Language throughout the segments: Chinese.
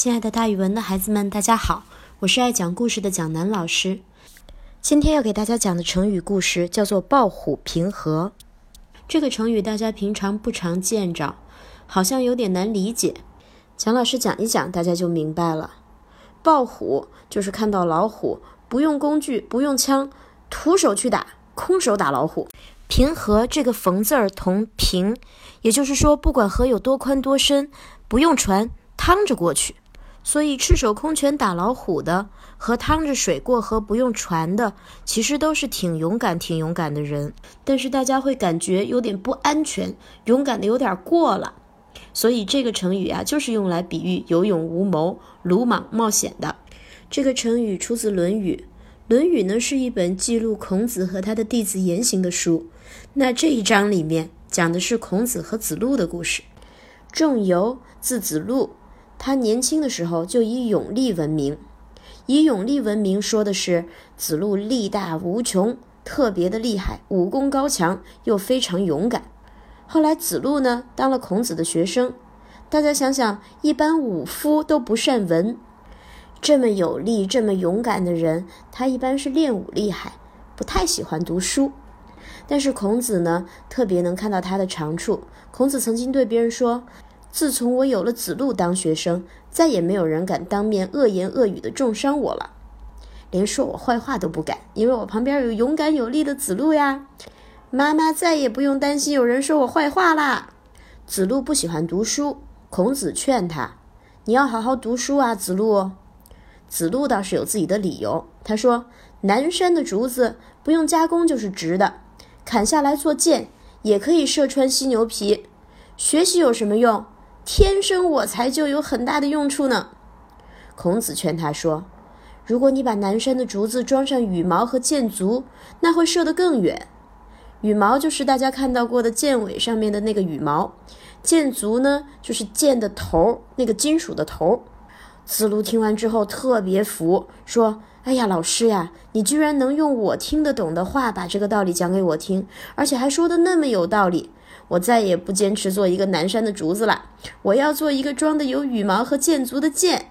亲爱的，大语文的孩子们，大家好，我是爱讲故事的蒋楠老师。今天要给大家讲的成语故事叫做“抱虎平和”。这个成语大家平常不常见着，好像有点难理解。蒋老师讲一讲，大家就明白了。抱虎就是看到老虎，不用工具，不用枪，徒手去打，空手打老虎。平和这个“逢”字儿同平，也就是说，不管河有多宽多深，不用船，趟着过去。所以，赤手空拳打老虎的和趟着水过河不用船的，其实都是挺勇敢、挺勇敢的人。但是大家会感觉有点不安全，勇敢的有点过了。所以这个成语啊，就是用来比喻有勇无谋、鲁莽冒险的。这个成语出自《论语》，《论语》呢是一本记录孔子和他的弟子言行的书。那这一章里面讲的是孔子和子路的故事。仲由字子路，他年轻的时候就以勇力闻名。以勇力闻名，说的是子路力大无穷，特别的厉害，武功高强，又非常勇敢。后来子路呢当了孔子的学生。大家想想，一般武夫都不善文，这么有力、这么勇敢的人，他一般是练武厉害，不太喜欢读书。但是孔子呢，特别能看到他的长处。孔子曾经对别人说：“自从我有了子路当学生，再也没有人敢当面恶言恶语的重伤我了，连说我坏话都不敢，因为我旁边有勇敢有力的子路呀。妈妈再也不用担心有人说我坏话啦。”子路不喜欢读书，孔子劝他：“你要好好读书啊，子路。”子路倒是有自己的理由，他说：“南山的竹子不用加工就是直的。”砍下来做剑，也可以射穿犀牛皮。学习有什么用？天生我材就有很大的用处呢。孔子劝他说：“如果你把南山的竹子装上羽毛和箭足，那会射得更远。羽毛就是大家看到过的箭尾上面的那个羽毛，箭足呢就是箭的头，那个金属的头。”子路听完之后特别服，说。哎呀，老师呀，你居然能用我听得懂的话把这个道理讲给我听，而且还说的那么有道理。我再也不坚持做一个南山的竹子了，我要做一个装的有羽毛和箭足的箭。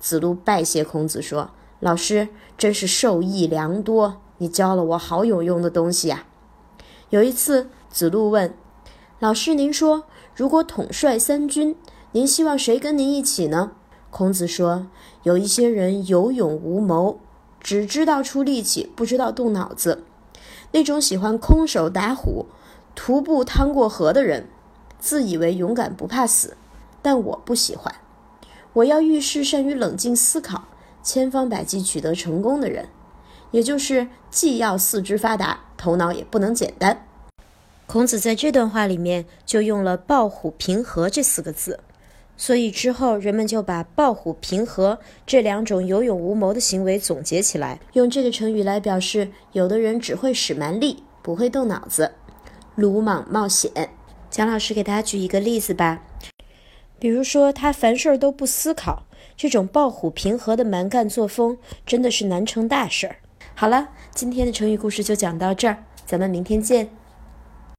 子路拜谢孔子说：“老师真是受益良多，你教了我好有用的东西呀。”有一次，子路问老师：“您说，如果统帅三军，您希望谁跟您一起呢？”孔子说：“有一些人有勇无谋。”只知道出力气，不知道动脑子，那种喜欢空手打虎、徒步趟过河的人，自以为勇敢不怕死，但我不喜欢。我要遇事善于冷静思考，千方百计取得成功的人，也就是既要四肢发达，头脑也不能简单。孔子在这段话里面就用了“抱虎平和”这四个字。所以之后，人们就把抱虎平和这两种有勇无谋的行为总结起来，用这个成语来表示：有的人只会使蛮力，不会动脑子，鲁莽冒险。蒋老师给大家举一个例子吧，比如说他凡事都不思考，这种抱虎平和的蛮干作风，真的是难成大事儿。好了，今天的成语故事就讲到这儿，咱们明天见。